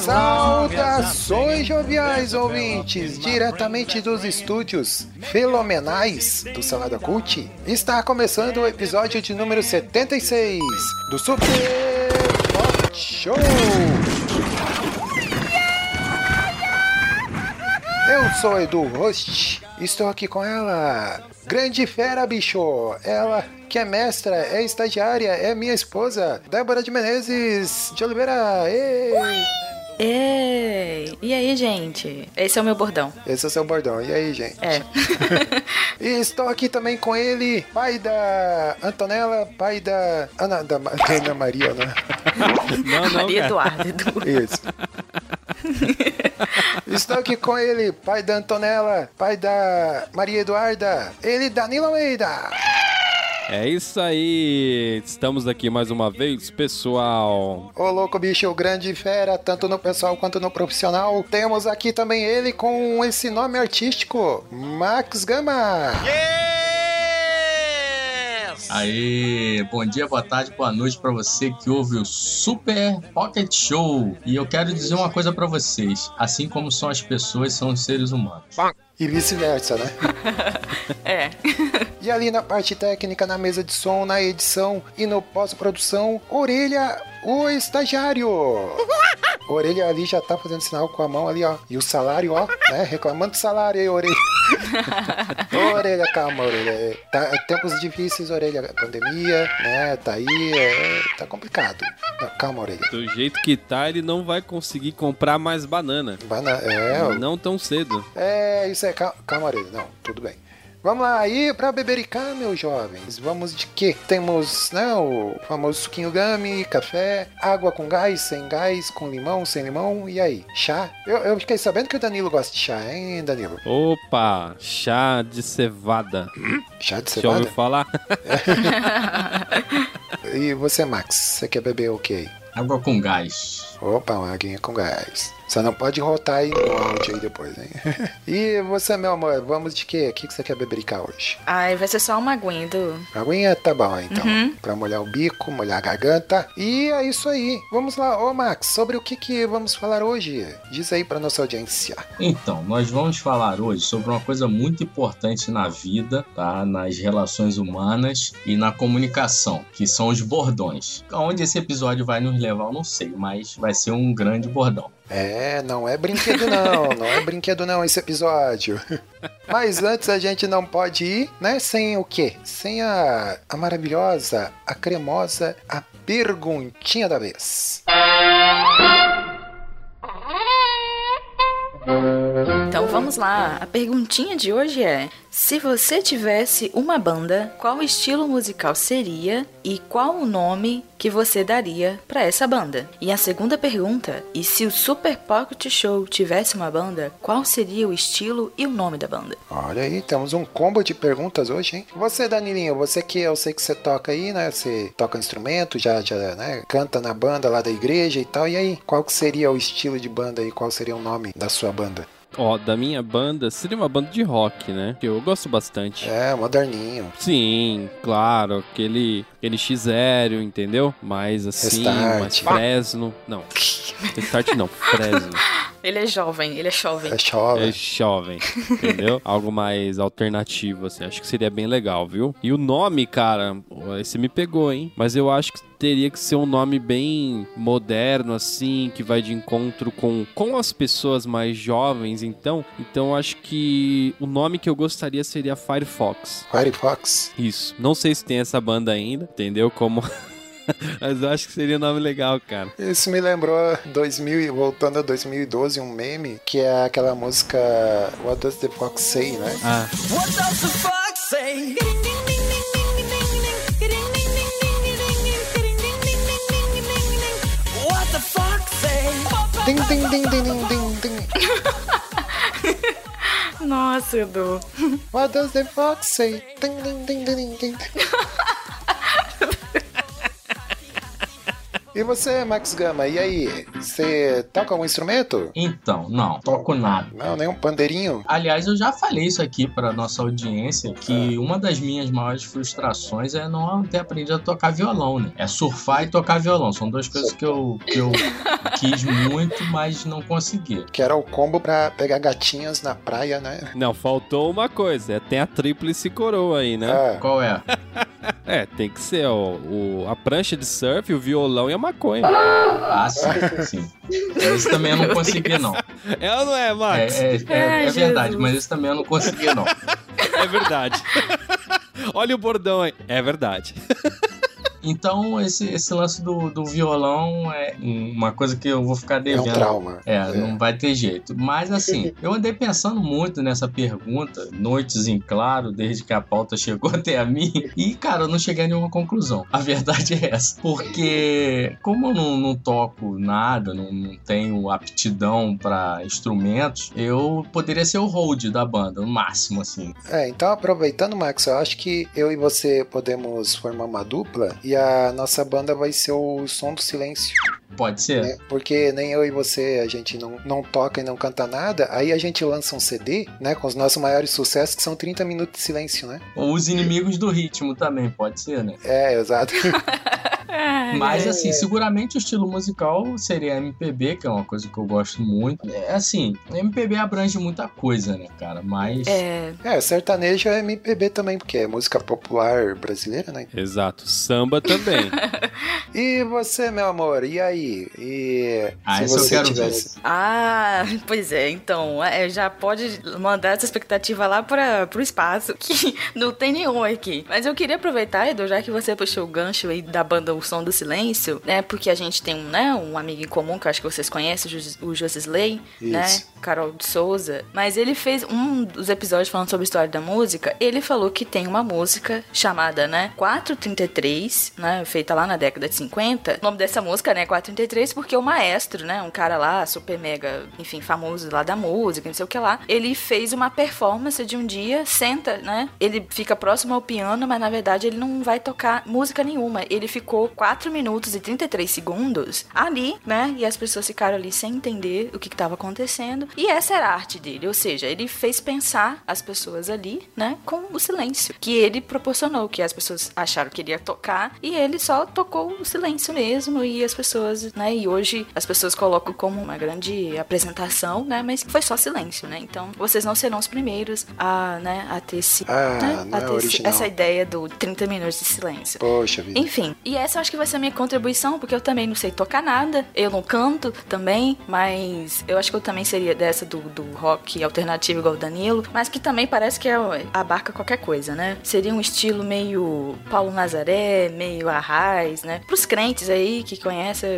Saudações joviais ouvintes, diretamente dos estúdios fenomenais do Salada Cult. Está começando o episódio de número 76 do Super Pop Show. Eu sou Edu Host, estou aqui com ela, grande fera bicho, ela que é mestra, é estagiária, é minha esposa, Débora de Menezes de Oliveira. Ei! Ei! E aí, gente? Esse é o meu bordão. Esse é o seu bordão. E aí, gente? É. E estou aqui também com ele, pai da Antonella, pai da Ana, da, Ana Maria, né? Não, não, Maria. Eduardo. Edu. Isso. Estou aqui com ele, pai da Antonella, pai da Maria Eduarda, ele, Danilo Almeida. É isso aí. Estamos aqui mais uma vez, pessoal. Ô louco bicho, o grande fera, tanto no pessoal quanto no profissional. Temos aqui também ele com esse nome artístico, Max Gama. Aí, bom dia, boa tarde, boa noite pra você que ouve o Super Pocket Show. E eu quero dizer uma coisa pra vocês: assim como são as pessoas, são os seres humanos. E vice-versa, né? É. E ali na parte técnica, na mesa de som, na edição e no pós-produção, Orelha, o estagiário. Orelha ali já tá fazendo sinal com a mão ali, ó. E o salário, ó, né? Reclamando do salário aí, Orelha. orelha, calma, Orelha. Tá, tempos difíceis, Orelha. Pandemia, né? Tá aí, é, tá complicado. Calma, Orelha. Do jeito que tá, ele não vai conseguir comprar mais banana. Bana é, Não tão cedo. É, isso é. Calma, calma Orelha. Não, tudo bem. Vamos lá, aí pra bebericar, meus jovens. Vamos de quê? Temos, né, o famoso suquinho gami, café, água com gás, sem gás, com limão, sem limão, e aí? Chá? Eu, eu fiquei sabendo que o Danilo gosta de chá, hein, Danilo? Opa, chá de cevada. Chá de Já ouviu cevada? falar? E você, Max, você quer beber o quê? Água com gás. Opa, uma aguinha com gás. Só não pode rotar aí no áudio aí depois, hein? e você, meu amor, vamos de quê? O que que você quer bebericar hoje? Ai, vai ser só uma aguinha do... Aguinha tá bom, então. Pra molhar o bico, molhar a garganta. E é isso aí. Vamos lá, ô Max, sobre o que que vamos falar hoje? Diz aí pra nossa audiência. Então, nós vamos falar hoje sobre uma coisa muito importante na vida, tá? Nas relações humanas e na comunicação, que são os bordões. Aonde esse episódio vai nos levar, eu não sei, mas vai ser um grande bordão. É, não é brinquedo não, não é brinquedo não esse episódio. Mas antes a gente não pode ir, né, sem o quê? Sem a, a maravilhosa, a cremosa, a perguntinha da vez. Então vamos lá. A perguntinha de hoje é: se você tivesse uma banda, qual estilo musical seria e qual o nome que você daria pra essa banda? E a segunda pergunta: e se o Super Pocket Show tivesse uma banda, qual seria o estilo e o nome da banda? Olha aí, temos um combo de perguntas hoje, hein? Você, Danilinho, você que eu sei que você toca aí, né? Você toca instrumento, já, já né? canta na banda lá da igreja e tal. E aí, qual que seria o estilo de banda aí? Qual seria o nome da sua banda? Ó, da minha banda, seria uma banda de rock, né? Que eu gosto bastante. É, moderninho. Sim, claro, aquele, aquele X0, entendeu? Mais assim, Restart. mais Fresno. Não, Restart não, Fresno. Ele é jovem, ele é jovem. É chove. É jovem, entendeu? Algo mais alternativo, assim. Acho que seria bem legal, viu? E o nome, cara, esse me pegou, hein? Mas eu acho que teria que ser um nome bem moderno, assim, que vai de encontro com, com as pessoas mais jovens, então. Então eu acho que o nome que eu gostaria seria Firefox. Firefox. Isso. Não sei se tem essa banda ainda, entendeu? Como. Mas eu acho que seria um nome legal, cara. Isso me lembrou 2000, e- voltando a 2012, um meme que é aquela música What Does the Fox Say, né? Ah, What does the fox say? What the fox say? Din, din, din, din, din, din, din. Nossa, Edu. What does the fox say? Ding, ding, ding, ding, ding. E você, Max Gama, e aí? Você toca algum instrumento? Então, não, toco nada. Não, nem um pandeirinho? Aliás, eu já falei isso aqui para nossa audiência que uma das minhas maiores frustrações é não ter aprendido a tocar violão, né? É surfar e tocar violão. São duas coisas que eu, que eu quis muito, mas não consegui. Que era o combo pra pegar gatinhas na praia, né? Não, faltou uma coisa. é, Tem a tríplice coroa aí, né? Ah, Qual é? É, tem que ser ó, o, a prancha de surf, o violão e a maconha. Ah, sim, sim. Esse também eu não consegui, não. É ou não é, É, Max? é, é- Ai, é verdade, mas esse também eu não consegui, não. É verdade. Olha o bordão aí. É verdade. Então, esse, esse lance do, do violão é uma coisa que eu vou ficar é devendo. um trauma. É, não vai ter jeito. Mas assim, eu andei pensando muito nessa pergunta, noites em claro, desde que a pauta chegou até a mim, e cara, eu não cheguei a nenhuma conclusão. A verdade é essa. Porque, como eu não, não toco nada, não, não tenho aptidão pra instrumentos, eu poderia ser o hold da banda, no máximo, assim. É, então aproveitando, Max, eu acho que eu e você podemos formar uma dupla e a nossa banda vai ser o Som do Silêncio, Pode ser? né? Porque nem eu e você, a gente não, não toca e não canta nada, aí a gente lança um CD, né, com os nossos maiores sucessos, que são 30 minutos de silêncio, né? Ou os inimigos do ritmo também, pode ser, né? É, exato. Mas assim, seguramente o estilo musical seria MPB, que é uma coisa que eu gosto muito. É assim, MPB abrange muita coisa, né, cara? Mas É, É, sertanejo é MPB também, porque é música popular brasileira, né? Exato. Samba também. E você, meu amor, e aí? E Ah, se eu você tivesse. Ah, pois é, então, é, já pode mandar essa expectativa lá para pro espaço, que não tem nenhum aqui. Mas eu queria aproveitar, Edu, já que você puxou o gancho aí da banda O Som do Silêncio, né, porque a gente tem um, né, um amigo em comum, que eu acho que vocês conhecem, o Jos- o Josisley, né. Carol de Souza, mas ele fez um dos episódios falando sobre a história da música, ele falou que tem uma música chamada, né, 433, né, feita lá na década de 50. O nome dessa música, né, 433, porque o maestro, né, um cara lá, super mega, enfim, famoso lá da música, não sei o que lá, ele fez uma performance de um dia, senta, né, ele fica próximo ao piano, mas na verdade ele não vai tocar música nenhuma. Ele ficou 4 minutos e 33 segundos ali, né, e as pessoas ficaram ali sem entender o que estava acontecendo. E essa era a arte dele, ou seja, ele fez pensar as pessoas ali, né, com o silêncio que ele proporcionou, que as pessoas acharam que ele ia tocar e ele só tocou o silêncio mesmo e as pessoas, né, e hoje as pessoas colocam como uma grande apresentação, né, mas foi só silêncio, né? Então, vocês não serão os primeiros a, né, a ter esse, Ah, né, a é ter esse- original. essa ideia do 30 minutos de silêncio. Poxa vida. Enfim, e essa eu acho que vai ser a minha contribuição, porque eu também não sei tocar nada, eu não canto também, mas eu acho que eu também seria dessa do, do rock alternativo igual o Danilo, mas que também parece que é, abarca qualquer coisa, né? Seria um estilo meio Paulo Nazaré, meio Arraiz, né? Pros crentes aí que conhecem,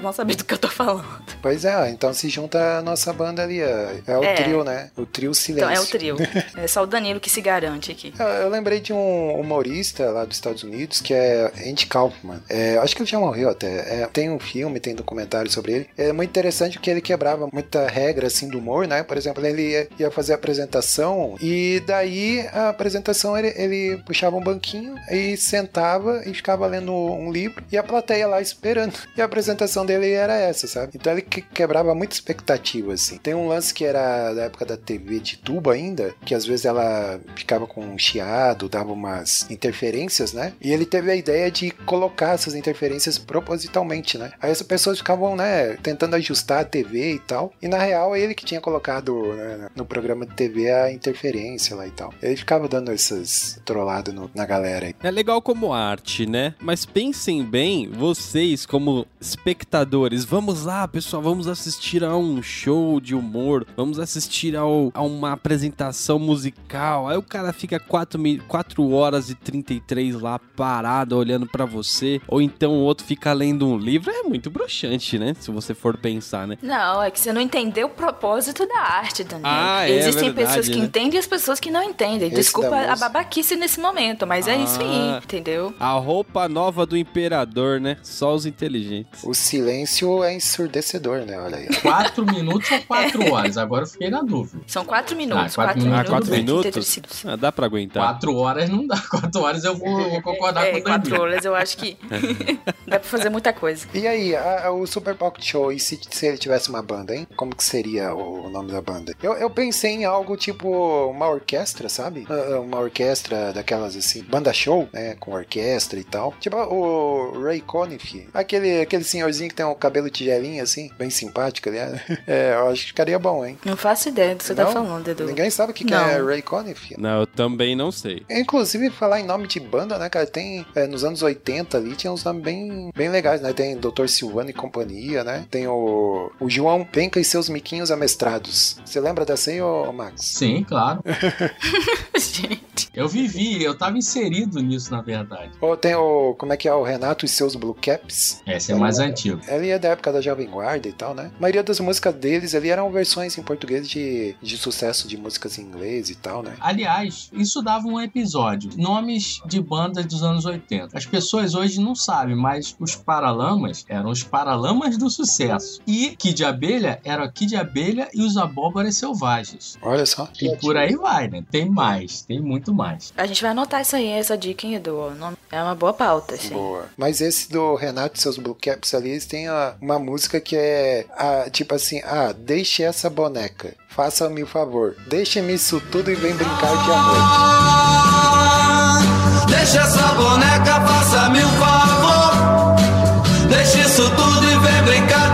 vão saber do que eu tô falando. Pois é, então se junta a nossa banda ali, é, o É. trio, né? O trio Silêncio. Então é o trio. É só o Danilo que se garante aqui. Eu, eu lembrei de um humorista lá dos Estados Unidos que é Andy Kaufman. É, acho que ele já morreu até. É, tem um filme, tem documentário sobre ele. É muito interessante porque ele quebrava muita regra assim do humor, né? Por exemplo, ele ia, ia fazer a apresentação e daí a apresentação ele, ele puxava um banquinho e sentava e ficava lendo um livro e a plateia lá esperando. E a apresentação dele era essa, sabe? Então ele que- quebrava muita expectativa assim. Tem um lance que era da época da TV de tubo ainda, que às vezes ela ficava com um chiado, dava umas interferências, né? E ele teve a ideia de colocar essas interferências propositalmente, né? Aí as pessoas ficavam, né, tentando ajustar a TV e tal. E na real, ele que tinha colocado né, no programa de TV a interferência lá e tal. Ele ficava dando essas trolladas na galera. É legal como arte, né? Mas pensem bem, vocês como espectadores, vamos lá, pessoal, vamos assistir a um show de humor, vamos assistir ao, a uma apresentação musical. Aí o cara fica 4, 4 horas e 33 lá parado olhando pra você, ou então o outro fica lendo um livro. É muito broxante, né? Se você for pensar, né? Não, é que você não entendeu o propósito da arte, Daniel. Ah, é Existem verdade, pessoas que né? entendem e as pessoas que não entendem. Esse Desculpa a babaquice nesse momento, mas é isso aí, Ah. entendeu? A roupa nova do imperador, né? Só os inteligentes. O silêncio é ensurdecedor, né? Olha aí. Quatro minutos ou quatro horas? Agora eu fiquei na dúvida. São quatro minutos. Ah, quatro quatro, minutos. Ah, quatro minutos? Ah, dá pra aguentar. Quatro horas não dá. Quatro horas eu vou, eu vou concordar É, com o quatro horas eu acho que dá pra fazer muita coisa. E aí, a- a- o Super Pocket Show, e se, se ele tivesse uma banda, hein? Como que seria o, o nome da banda? Eu, eu pensei em algo tipo uma orquestra, sabe? Ah, ah, Uma orquestra daquelas assim, banda show, né? Com orquestra e tal. Tipo o Ray Conniff, aquele, aquele senhorzinho que tem um cabelo tigelinho assim, bem simpático, aliás. É, eu acho que ficaria bom, hein? Não faço ideia do que você tá Não? falando, Edu. Ninguém sabe o que, que é Ray Conniff. Não, eu também não sei. Inclusive, falar em nome de banda, né, cara? Tem. é, nos anos 80 ali, tinha uns nomes bem, bem legais, né? Tem Dr. Silvano e companhia, né? Tem o, o João Penca e seus miquinhos amestrados. Você lembra dessa aí, ô Max? Sim, claro. Gente. Eu vivi, eu tava inserido nisso, na verdade. Ou tem o. Como é que é? O Renato e seus Blue Caps. Esse é mais antigo. Ele é da época da Jovem Guarda e tal, né? A maioria das músicas deles ali eram versões em português de, de sucesso de músicas em inglês e tal, né? Aliás, isso dava um episódio. Nomes de bandas dos anos 80. As pessoas hoje não sabem, mas os Paralamas eram os Paralamas do sucesso. E Kid Abelha era o Kid Abelha e os Abóboras Selvagens. Olha só. E por aí vai, né? Tem mais, tem muito mais. A gente vai anotar isso aí, essa dica, hein, Edu? É uma boa pauta, assim. Boa. Mas esse do Renato e seus Blue Caps ali, eles têm a- uma música que é a, tipo assim: ah, deixe essa boneca, faça-me o favor, deixe-me isso tudo e vem brincar de amor. Deixa essa boneca, faça-me um favor. Deixa isso tudo e vem brincar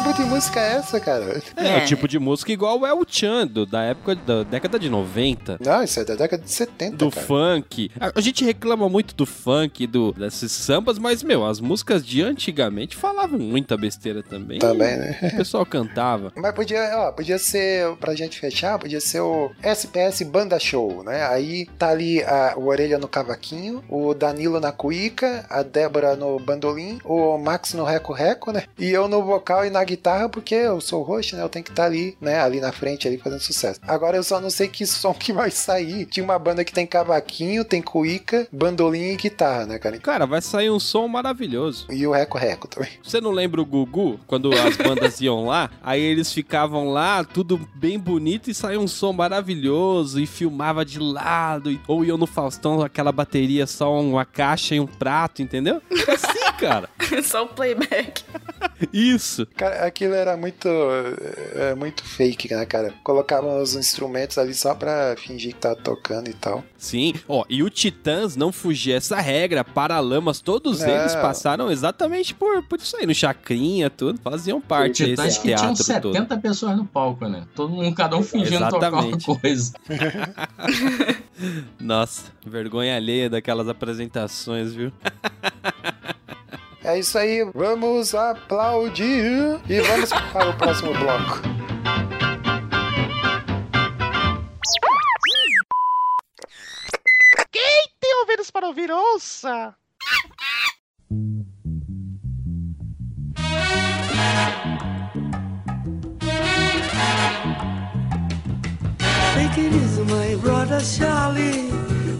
tipo de música é essa, cara? É, É. o tipo de música igual é o Chan, do- da época da década de 90. Não, isso é da década de 70, Do cara. funk. A, a gente reclama muito do funk, do, desses sambas, mas, meu, as músicas de antigamente falavam muita besteira também. Também, né? O pessoal cantava. Mas podia, ó, podia ser, pra gente fechar, podia ser o SPS Banda Show, né? Aí tá ali a, o Orelha no cavaquinho, o Danilo na cuíca, a Débora no bandolim, o Max no reco-reco, né? E eu no vocal e na guitarra, porque eu sou o host, né? Eu tenho que estar ali, né? Ali na frente, ali fazendo sucesso. Agora eu só não sei que som que vai sair. Tinha uma banda que tem cavaquinho, tem cuíca, bandolim e guitarra, né, cara? Cara, vai sair um som maravilhoso. E o reco-reco também. Você não lembra o Gugu? Quando as bandas iam lá, aí eles ficavam lá, tudo bem bonito e saía um som maravilhoso e filmava de lado. e- Ou iam no Faustão, aquela bateria, só uma caixa e um prato, entendeu? Era assim, cara. Só o playback. Isso. Cara, aquilo era muito, é, muito fake, né, cara? Colocavam os instrumentos ali só pra fingir que tá tocando e tal. Sim, ó, e o Titãs não fugia essa regra, Paralamas, todos Não. eles passaram exatamente por, por isso aí, no Chacrinha, tudo, faziam parte desse que tinham teatro 70 todo. pessoas no palco, né? Todo mundo, cada um fingindo tocar Exatamente. uma coisa. Nossa, vergonha alheia daquelas apresentações, viu? É isso aí, vamos aplaudir e vamos para o próximo bloco. Tem ouvidos para ouvir, ouça! Take it easy, my brother Charlie.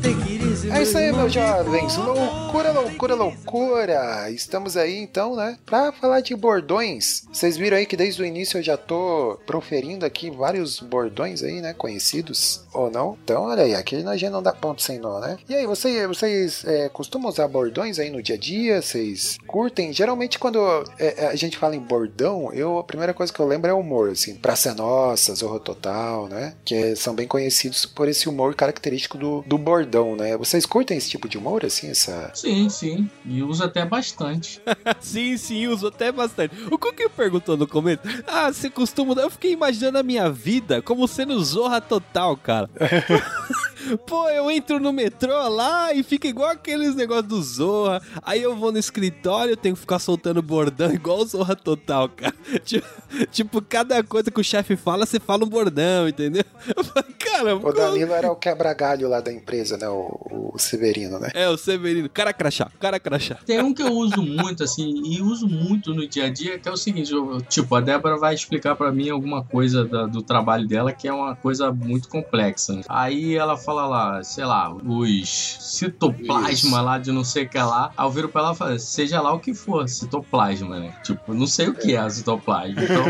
Take it É isso aí, meus jovens. Loucura, loucura, loucura. Estamos aí então, né? Pra falar de bordões. Vocês viram aí que desde o início eu já tô proferindo aqui vários bordões aí, né? Conhecidos ou não. Então, olha aí, aqui na gente não dá ponto sem nó, né? E aí, vocês, vocês é, costumam usar bordões aí no dia a dia? Vocês curtem? Geralmente, quando é, a gente fala em bordão, eu, a primeira coisa que eu lembro é humor, assim. Praça é Nossa, Zorro Total, né? Que são bem conhecidos por esse humor característico do, do bordão, né? Vocês curtem esse tipo de humor, assim? Essa... Sim, sim. E usa até bastante. sim, sim, uso até bastante. O que perguntou no começo? Ah, você costuma. Eu fiquei imaginando a minha vida como sendo zorra total, cara. Pô, eu entro no metrô lá e fica igual aqueles negócios do Zorra. Aí eu vou no escritório, tenho que ficar soltando bordão igual o Zorra Total, cara. Tipo, tipo, cada coisa que o chefe fala, você fala um bordão, entendeu? Eu cara, O Danilo era o quebra-galho lá da empresa, né? O, o Severino, né? É, o Severino, cara crachá, cara crachá. Tem um que eu uso muito, assim, e uso muito no dia a dia, que é o seguinte, eu- tipo, a Débora vai explicar pra mim alguma coisa da- do trabalho dela que é uma coisa muito complexa. Aí ela fala fala lá, sei lá, os citoplasma Isso. lá de não sei o que lá. Aí eu viro pra ela e falo, seja lá o que for, citoplasma, né? Tipo, não sei o que é citoplasma. Então,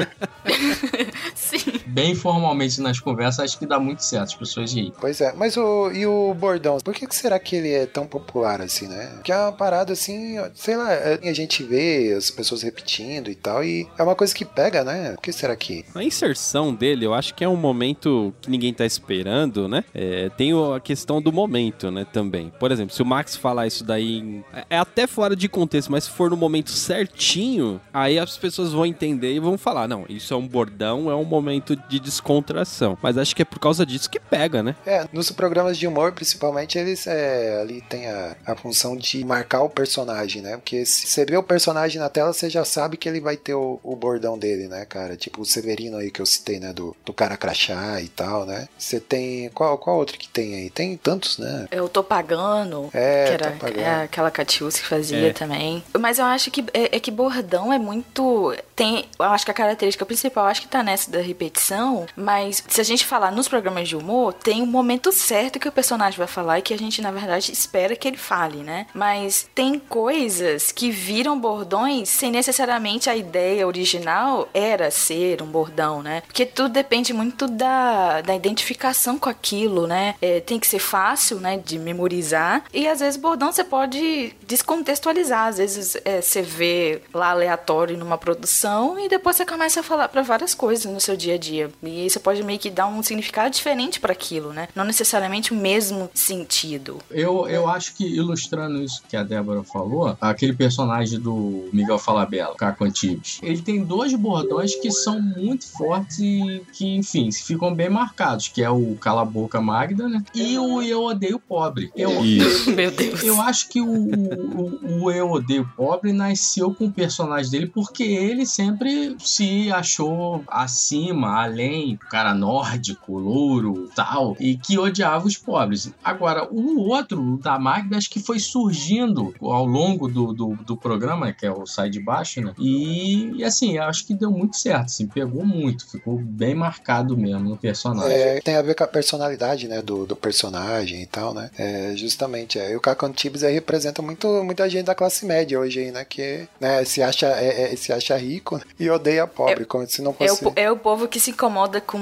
Sim. Bem formalmente nas conversas, acho que dá muito certo as pessoas riem. Pois é, mas o, e o bordão? Por que, que será que ele é tão popular assim, né? Que é uma parada assim, sei lá, é, a gente vê as pessoas repetindo e tal, e é uma coisa que pega, né? Por que será que. A inserção dele, eu acho que é um momento que ninguém tá esperando, né? É, tem o- a questão do momento, né, também. Por exemplo, se o Max falar isso daí, em- é- é até fora de contexto, mas se for no momento certinho, aí as pessoas vão entender e vão falar, não, isso é um bordão, é um momento de descontração. Mas acho que é por causa disso que pega, né? É, nos programas de humor, principalmente, eles é, ali tem a, a função de marcar o personagem, né? Porque se você vê o personagem na tela, você já sabe que ele vai ter o, o bordão dele, né, cara? Tipo o Severino aí que eu citei, né? Do, do cara crachá e tal, né? Você tem. Qual, qual outro que tem aí? Tem tantos, né? Eu tô pagando. É, que era tô pagando. é, aquela Catiúcia que fazia É. também. Mas eu acho que é, é que bordão é muito. Tem. Eu acho que a característica principal, acho que tá nessa da repetição. Mas se a gente falar nos programas de humor, tem um momento certo que o personagem vai falar e que a gente, na verdade, espera que ele fale, né? Mas tem coisas que viram bordões sem necessariamente a ideia original era ser um bordão, né? Porque tudo depende muito da, da identificação com aquilo, né? É, tem que ser fácil, né, de memorizar. E às vezes bordão você pode descontextualizar. Às vezes é, você vê lá aleatório numa produção e depois você começa a falar para várias coisas no seu dia a dia. E aí você pode meio que dar um significado diferente para aquilo, né? Não necessariamente o mesmo sentido. Eu, eu acho que ilustrando isso que a Débora falou, aquele personagem do Miguel Falabella, Caco Antibes, ele tem dois bordões que são muito fortes e que, enfim, ficam bem marcados, que é o Cala a Boca Magda, né? E o Eu Odeio Pobre. Eu, Isso. Meu Deus. eu acho que o, o, o Eu Odeio Pobre nasceu com o personagem dele porque ele sempre se achou acima, além, cara nórdico, louro, tal, e que odiava os pobres. Agora, o outro, o da Magda, acho que foi surgindo ao longo do, do, do programa, que é o Sai de Baixo, né? E, e, assim, acho que deu muito certo, assim, pegou muito, ficou bem marcado mesmo no personagem. É, tem a ver com a personalidade, né, do, do personagem e tal, né? É, justamente, é. E o Caco Antibes aí representa muito, muita gente da classe média hoje aí, né? Que né, se, acha, é, é, se acha rico né, e odeia pobre, como se não É o, fosse... é o povo que se incomoda com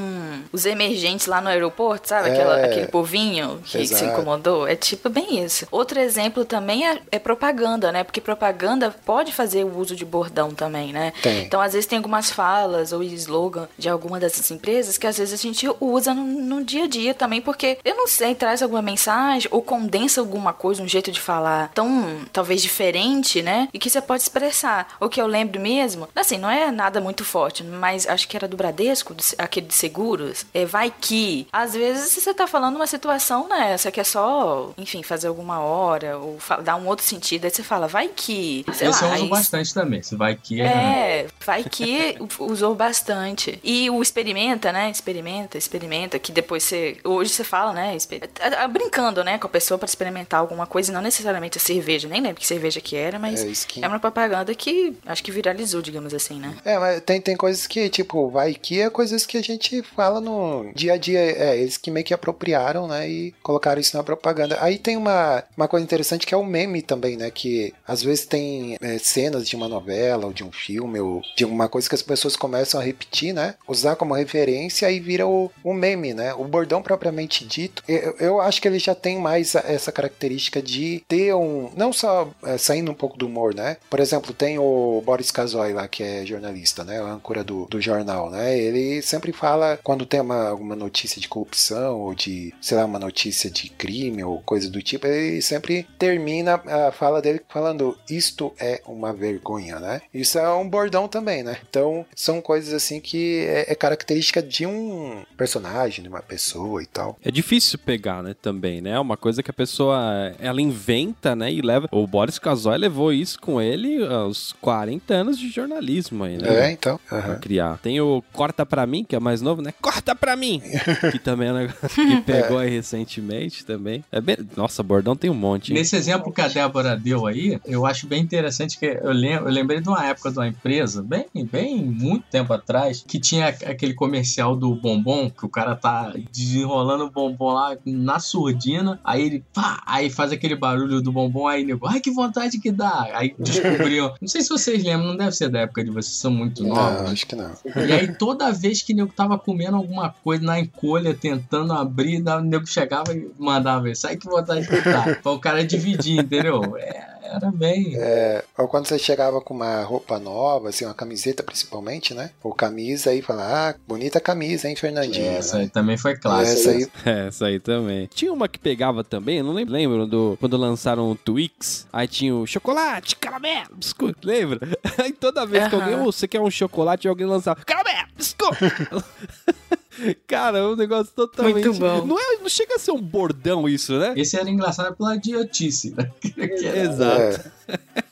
os emergentes lá no aeroporto, sabe? Aquela- É. aquele povinho que, que se Exato. incomodou. É tipo bem isso. Outro exemplo também é, é propaganda, né? Porque propaganda pode fazer o uso de bordão também, né? Tem. Então, às vezes, tem algumas falas ou slogan de alguma dessas empresas que às vezes a gente usa no, no dia a dia também, porque eu não sei, traz alguma mensagem ou condensa alguma coisa, um jeito de falar tão, talvez, diferente, né? E que você pode expressar. O que eu lembro mesmo, assim, não é nada muito forte, mas acho que era do Bradesco, do- aquele de seguros. É, vai que. Às vezes você tá falando uma situação, né? Você quer só, enfim, fazer alguma hora ou dar um outro sentido. Aí você fala, vai que. Sei Esse lá, eu uso aí- bastante também. Se vai que é, vai que usou bastante. E o experimenta, né? Experimenta, experimenta, que depois você. Hoje você fala, né? exper- ah, ah, Brincando, né? Com a pessoa pra experimentar alguma coisa, e não necessariamente a cerveja. Nem lembro que cerveja que era, mas É, é, skin. uma propaganda que acho que viralizou, digamos assim, né? É, mas tem, tem coisas que, tipo, vai que é coisas que a gente fala no dia a dia. É, eles que meio que apropriaram, né? E colocaram isso na propaganda. Aí tem uma, uma coisa interessante que é o meme também, né? Que às vezes tem é, cenas de uma novela ou de um filme ou de alguma coisa que as pessoas começam a repetir, né? Usar como referência e vira o, o meme, né? O bordão propriamente dito. Eu, eu acho que ele já tem mais a- essa característica de ter um. Não só é, saindo um pouco do humor, né? Por exemplo, tem o Boris Kazoy lá, que é jornalista, né? O âncora do, do jornal, né? Ele sempre fala quando tem uma, alguma notícia de corrupção ou de, sei lá, uma notícia de crime ou coisa do tipo, ele sempre termina a fala dele falando isto é uma vergonha, né? Isso é um bordão também, né? Então, são coisas assim que é, é característica de um personagem, de uma pessoa e tal. É difícil pegar, né, também, né? É uma coisa que a pessoa, ela inventa, né, e leva... O Boris Kazoy levou isso com ele aos 40 anos de jornalismo aí, né? É, então. Pra aham. criar. Tem o Corta Pra mim, que é mais novo, né? Corta pra mim! que também é um negócio que pegou aí recentemente também. É bem... Nossa, bordão tem um monte. hein? Nesse exemplo que a Débora deu aí, eu acho bem interessante que eu, lem eu lembrei de uma época de uma empresa, bem, bem muito tempo atrás, que tinha aquele comercial do bombom, que o cara tá desenrolando o bombom lá na surdina, aí ele pá, aí faz aquele barulho do bombom, aí nego, ai que vontade que dá. Aí descobriu. não sei se vocês lembram, não deve ser da época de vocês, são muito Não, novos. acho que não. E aí toda vez que o nego tava comendo alguma coisa na encolha, tentando abrir, o nego chegava e mandava isso. Ai que vontade que dá. Pra o cara dividir, entendeu? É, era bem. É, ou quando você chegava com uma roupa nova, assim, uma camiseta principalmente, né? Ou camisa aí, fala, ah, bonita camisa, hein, Fernandinho? Essa né? aí também foi clássica. Essa aí, É, essa aí também. Tinha uma que pegava também, eu não lembro, lembro do quando lançaram o Twix, aí tinha o chocolate, caramelo, biscoito, lembra? Aí toda vez que Aham. alguém, "Ô, você quer um chocolate, alguém lançava caramelo, biscoito. Cara, é um negócio totalmente. Muito bom. Não, é, não chega a ser um bordão isso, né? Esse era engraçado pela idiotice. Né? Exato. é,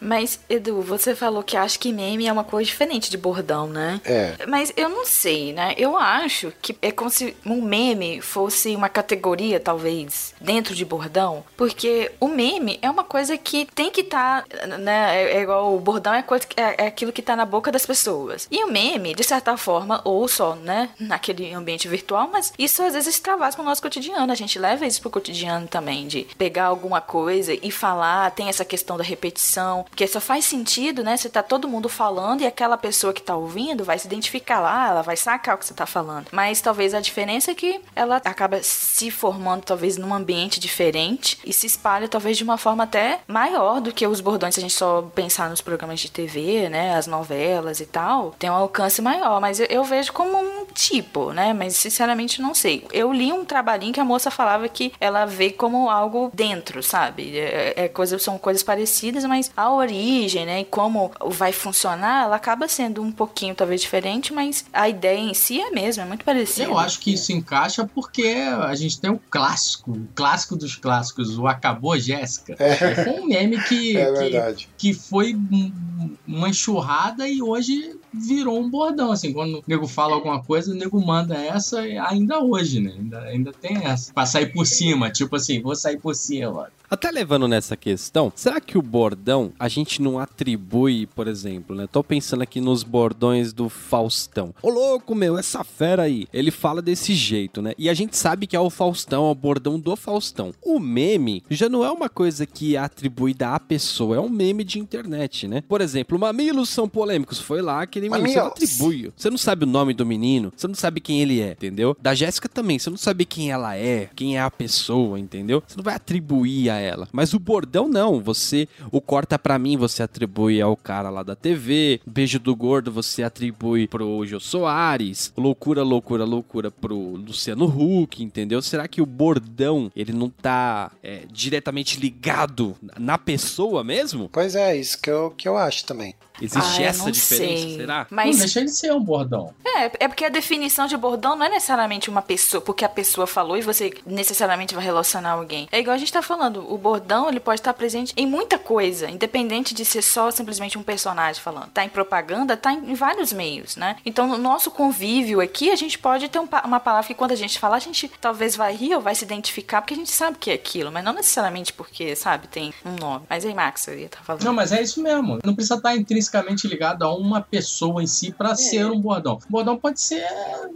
Mas, Edu, você falou que acha que meme é uma coisa diferente de bordão, né? é. Mas eu não sei, né? Eu acho que é como se um meme fosse uma categoria, talvez, dentro de bordão. Porque o meme é uma coisa que tem que estar, né? É, é igual o bordão é, coisa, é, é aquilo que tá na boca das pessoas. E o meme, de certa forma, ou só, né? Naquele ambiente virtual, mas isso às vezes extravasa pro nosso cotidiano. A gente leva isso pro cotidiano também, de pegar alguma coisa e falar, tem essa questão da repetição, porque só faz sentido, né? Você tá todo mundo falando e aquela pessoa que tá ouvindo vai se identificar lá, ela vai sacar o que você tá falando. Mas talvez a diferença é que ela acaba se formando talvez num ambiente diferente e se espalha talvez de uma forma até maior do que os bordões se a gente só pensar nos programas de TV, né, as novelas e tal, tem um alcance maior, mas eu, eu vejo como um tipo, né, mas sinceramente não sei. Eu li um trabalhinho que a moça falava que ela vê como algo dentro, sabe? É, é coisa, são coisas parecidas, mas a origem, né, e como vai funcionar, ela acaba sendo um pouquinho talvez diferente, mas a ideia em si é a mesma, é muito parecida. Eu acho que isso encaixa porque a gente tem o clássico, o clássico dos clássicos, o Acabou Jéssica. Foi um meme que, É que, que foi um- uma enxurrada e hoje virou um bordão. Assim, quando o nego fala alguma coisa, o nego manda essa ainda hoje, né? Ainda, ainda tem essa. Pra sair por cima, tipo assim, vou sair por cima. Até levando nessa questão, será que o bordão a gente não atribui, por exemplo, né? Tô pensando aqui nos bordões do Faustão. Ô louco, meu, essa fera aí. Ele fala desse jeito, né? E a gente sabe que é o Faustão, é o bordão do Faustão. O meme já não é uma coisa que é atribuída à pessoa, é um meme de internet, né? Por exemplo, mamilos são polêmicos. Foi lá que ele você não Mamilos. atribui. Você não sabe o nome do menino, você não sabe quem ele é, entendeu? Da Jéssica também, você não sabe quem ela é, quem é a pessoa, entendeu? Você não vai atribuir a ela. Mas o bordão não, você o corta pra mim, você atribui ao cara lá da TV, beijo do gordo você atribui pro Jô Soares, loucura, loucura, loucura pro Luciano Huck, entendeu? Será que o bordão, ele não tá é, diretamente ligado na pessoa mesmo? Pois é, isso que eu, que eu acho também. Existe Ah, essa não diferença, sei. será? Não Mas deixa de ser um bordão. É, é porque a definição de bordão não é necessariamente uma pessoa, porque a pessoa falou e você necessariamente vai relacionar alguém. É igual a gente tá falando, o bordão ele pode estar presente em muita coisa, independente de ser só simplesmente um personagem falando. Tá em propaganda, tá em, vários meios, né? Então no nosso convívio aqui, a gente pode ter um uma palavra que quando a gente falar, a gente talvez vai rir ou vai se identificar, porque a gente sabe que é aquilo, mas não necessariamente porque, sabe, tem um nome. Mas aí, Max, eu ia estar falando. Não, mas é isso mesmo. Não precisa estar intrinsecamente ligado a uma pessoa em si para ser um bordão. O bordão pode ser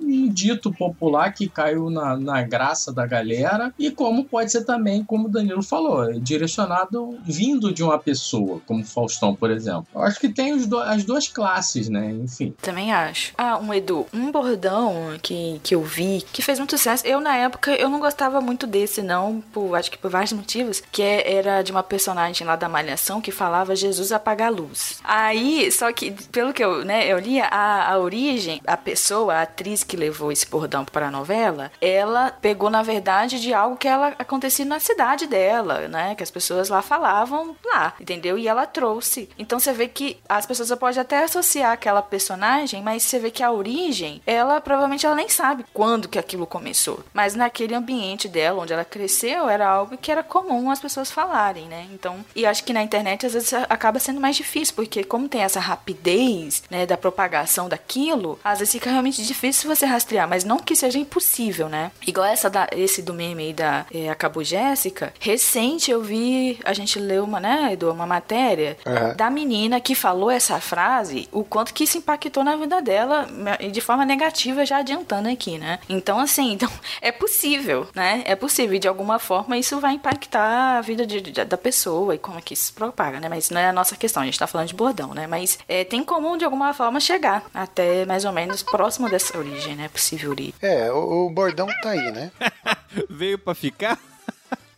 um dito popular que caiu na, na graça da galera e como pode ser também, como o Danilo falou, direcionado vindo de uma pessoa, como Faustão, por exemplo. Eu acho que tem os do- as duas classes, né? Enfim. Também acho. Ah, um Edu, um bordão que, que eu vi, que fez muito sucesso. Eu, na época, eu não gostava muito desse, não, por, acho que por vários motivos, que é- era de uma personagem lá da Malhação que falava Jesus apaga a luz. Aí, só que, pelo que eu, né, eu li, a, a origem, a pessoa, a atriz que levou esse bordão para a novela, ela pegou, na verdade, de algo que ela acontecia na cidade dela, né, que as pessoas lá falavam lá, entendeu? E ela trouxe. Então você vê que as pessoas podem até associar aquela personagem, mas você vê que a origem, ela provavelmente ela nem sabe quando que aquilo começou. Mas naquele ambiente dela, onde ela cresceu, era algo que era comum as pessoas falarem, né? Então, e acho que na internet às vezes acaba sendo mais difícil, porque como como tem essa rapidez, né, da propagação daquilo, às vezes fica realmente difícil você rastrear, mas não que seja impossível, né? Igual essa da, esse do meme aí da é, Acabou Jéssica, recente eu vi, a gente leu uma, né, Edu, uma matéria Aham. da menina que falou essa frase, o quanto que isso impactou na vida dela e de forma negativa, já adiantando aqui, né? Então, assim, então, é possível, né? É possível, e de alguma forma isso vai impactar a vida de- de- da pessoa e como é que isso se propaga, né? Mas não é a nossa questão, a gente tá falando de bordão, né? Mas é, tem como, de alguma forma, chegar até mais ou menos próximo dessa origem, né? Possível origem. É, o, o bordão tá aí, né? Veio pra ficar?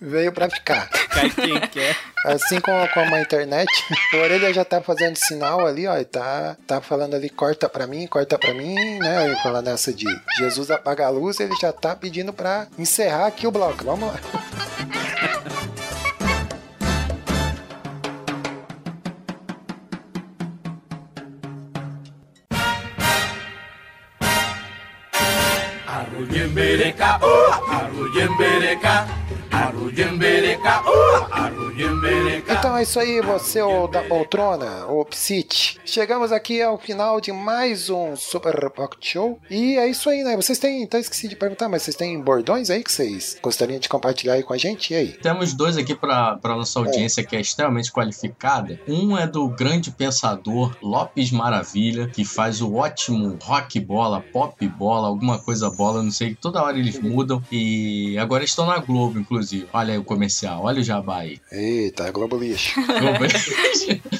Veio pra ficar. Cai quem quer. Assim como, como a internet, o Orelha já tá fazendo sinal ali, ó, e tá, tá falando ali, corta pra mim, corta pra mim, né? E falando essa de Jesus apaga a luz, ele já tá pedindo pra encerrar aqui o bloco. Vamos lá. embereka, oh, arruyembereka, arruyembereka. Então é isso aí, você o da poltrona, o Psit. Chegamos aqui ao final de mais um Super Pocket Show. E é isso aí, né? Vocês têm, então esqueci de perguntar, mas vocês têm bordões aí que vocês gostariam de compartilhar aí com a gente? E aí? Temos dois aqui para nossa audiência que é extremamente qualificada. Um é do grande pensador Lopes Maravilha, que faz o ótimo rock bola, pop bola, alguma coisa bola, não sei, toda hora eles mudam. E agora estão na Globo, inclusive. Olha aí o comercial, olha o jabá aí. Eita, Globo Lixo.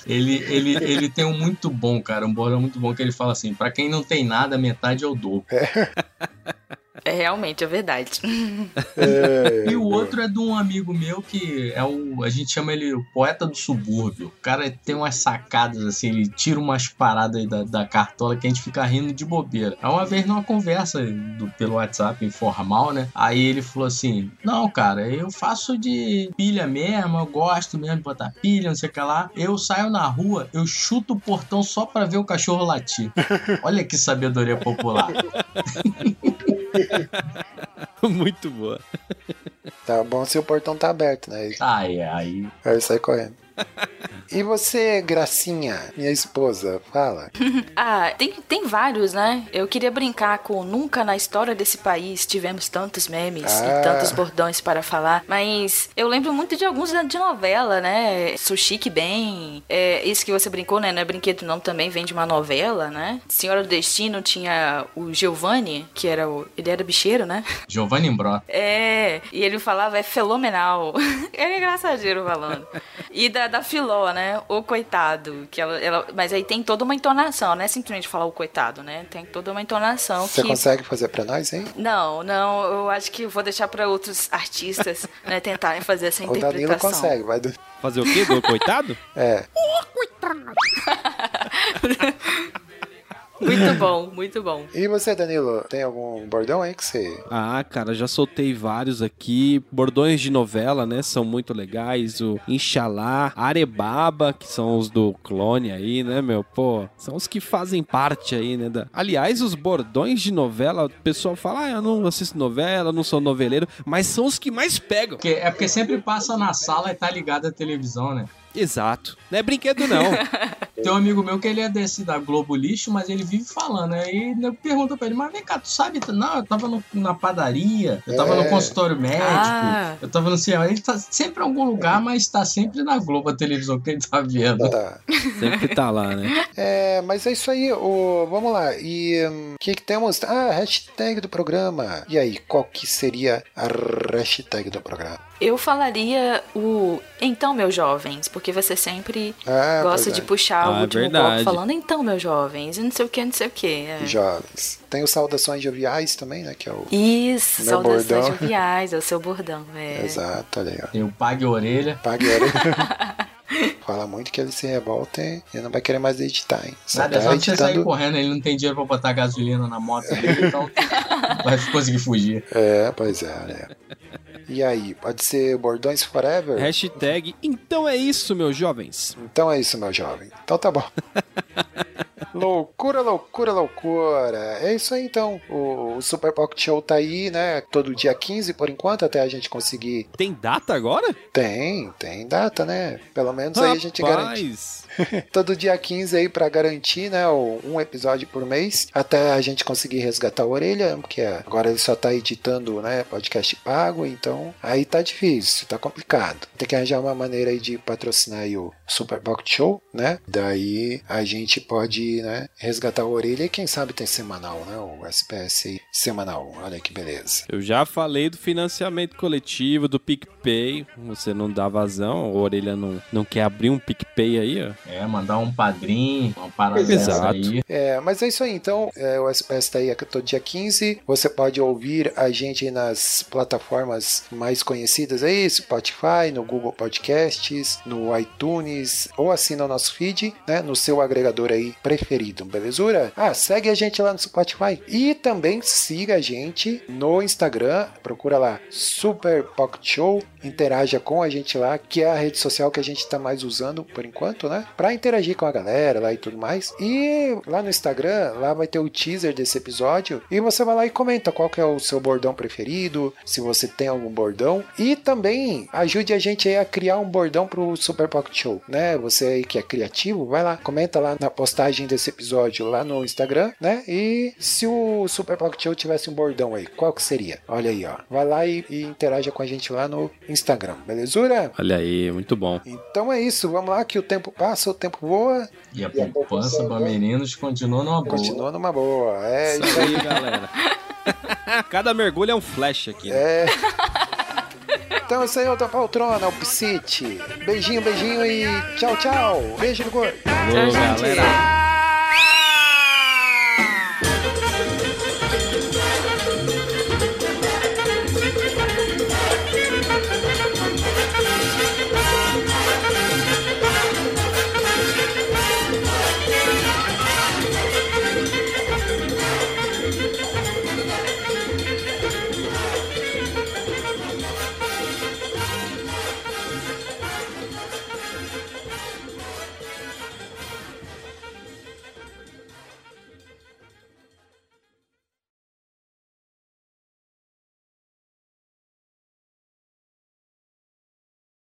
Ele, ele, ele tem um muito bom, cara, um bordão muito bom que ele fala assim: pra quem não tem nada, metade é o dobro. É realmente, é verdade. É, E o outro é de um amigo meu que é o. A gente chama ele o poeta do subúrbio. O cara tem umas sacadas assim, ele tira umas paradas aí da, da cartola que a gente fica rindo de bobeira. É uma vez numa conversa do, pelo WhatsApp informal, né? Aí ele falou assim: Não, cara, eu faço de pilha mesmo, eu gosto mesmo de botar pilha, não sei o que lá. Eu saio na rua, eu chuto o portão só pra ver o cachorro latir. Olha que sabedoria popular. Muito boa. Tá bom se o portão tá aberto, né? Ai, ai. Aí sai correndo. E você, Gracinha, minha esposa, fala. Ah, tem, tem vários, né? Eu queria brincar com nunca na história desse país tivemos tantos memes Ah. e tantos bordões para falar, mas eu lembro muito de alguns de novela, né? Sushi que bem, é, esse que você brincou, né? Não é brinquedo não, também vem de uma novela, né? Senhora do Destino tinha o Giovanni, que era o... ele era bicheiro, né? Giovanni Imbro. É, e ele falava, é fenomenal. Era engraçadinho falando. E da, da Filó, né? O coitado. Que ela, ela, mas aí tem toda uma entonação, né? Simplesmente falar o coitado, né? Tem toda uma entonação Você que. consegue fazer pra nós, hein? Não, não, eu acho que vou deixar para outros artistas, né, tentarem fazer essa O Danilo interpretação. consegue, vai do... Fazer o quê? Do coitado? É. Muito bom, muito bom. E você, Danilo, tem algum bordão aí que você. Ah, cara, já soltei vários aqui. Bordões de novela, né? São muito legais. O Inxalá, Arebaba, que são os do clone aí, né, meu? Pô, são os que fazem parte aí, né? Da... Aliás, os bordões de novela, o pessoal fala, ah, eu não assisto novela, não sou noveleiro, mas são os que mais pegam. Porque, é porque sempre passa na sala e tá ligado à televisão, né? Exato. Não é brinquedo, não. Tem um amigo meu que ele é desse da Globo Lixo, mas ele vive falando. Aí eu pergunto pra ele, mas vem cá, tu sabe? Não, eu tava no- na padaria, eu tava É. no consultório médico, Ah. eu tava no sei onde. Ele tá sempre em algum lugar, mas tá sempre na Globo, a televisão que ele tá vendo. Tá. Sempre tá lá, né? É, mas é isso aí, o... vamos lá. E o que, que temos? Ah, hashtag do programa. E aí, qual que seria a hashtag do programa? Eu falaria o então, meus jovens, porque você sempre Ah, gosta pois de é. puxar Ah, o é último bloco falando então, meus jovens, e não sei o que, não sei o que. É. Jovens. Tem o Saudações Joviais também, né? Que é o. Isso, Meu saudações bordão. joviais, é o seu bordão. É. Exato, olha aí, ó. Tem o Pague a Orelha. Pague a orelha. Fala muito que ele se revolta e não vai querer mais editar, hein? Só Nada, é tá só você sair editando. correndo, ele não tem dinheiro pra botar gasolina na moto dele, então vai conseguir fugir. É, pois é, olha aí. E aí, pode ser Bordões Forever? Hashtag, então é isso, meus jovens. Então é isso, meu jovem. Então tá bom. loucura, loucura, loucura. É isso aí então. O, o Super Pocket Show tá aí, né? Todo dia 15 por enquanto, até a gente conseguir. Tem data agora? Tem, tem data, né? Pelo menos aí a gente garante. Todo dia 15 aí pra garantir, né? Um episódio por mês. Até a gente conseguir resgatar a orelha, porque agora ele só tá editando, né? Podcast pago, então aí tá difícil, tá complicado. Tem que arranjar uma maneira aí de patrocinar aí o Super Pocket Show, né? Daí a gente pode, né? Resgatar a orelha e quem sabe tem semanal, né? O SPS aí, semanal. Olha que beleza. eu já falei do financiamento coletivo, do PicPay. Você não dá vazão, a orelha não, não quer abrir um PicPay aí, ó. É, mandar um padrinho, uma parada Exato. aí. É, mas é isso aí, então. É, o SPS tá aí todo dia 15. Você pode ouvir a gente nas plataformas mais conhecidas aí, Spotify, no Google Podcasts, no iTunes, ou assina o nosso feed, né? No seu agregador aí preferido, belezura? Ah, segue a gente lá no Spotify. E também siga a gente no Instagram, procura lá Super Pocket Show, interaja com a gente lá, que é a rede social que a gente tá mais usando por enquanto, né? Pra interagir com a galera lá e tudo mais. E lá no Instagram, lá vai ter o teaser desse episódio e você vai lá e comenta qual que é o seu bordão preferido, se você tem algum bordão e também ajude a gente aí a criar um bordão pro Super Pocket Show, né? Você aí que é criativo, vai lá, comenta lá na postagem desse episódio lá no Instagram, né? E se o Super Pocket Show tivesse um bordão aí, qual que seria? Olha aí, ó. Vai lá e, e interaja com a gente lá no Instagram, belezura? Olha aí, muito bom. Então é isso, vamos lá que o tempo passa, o tempo voa, E a poupança Bamerinos continua numa boa. continua numa boa. É Isso aí, galera. Cada mergulho é um flash aqui. né? É. Então aí é o da poltrona, o Psite. Beijinho, beijinho e tchau, tchau. Beijo no gordo. Falou, galera.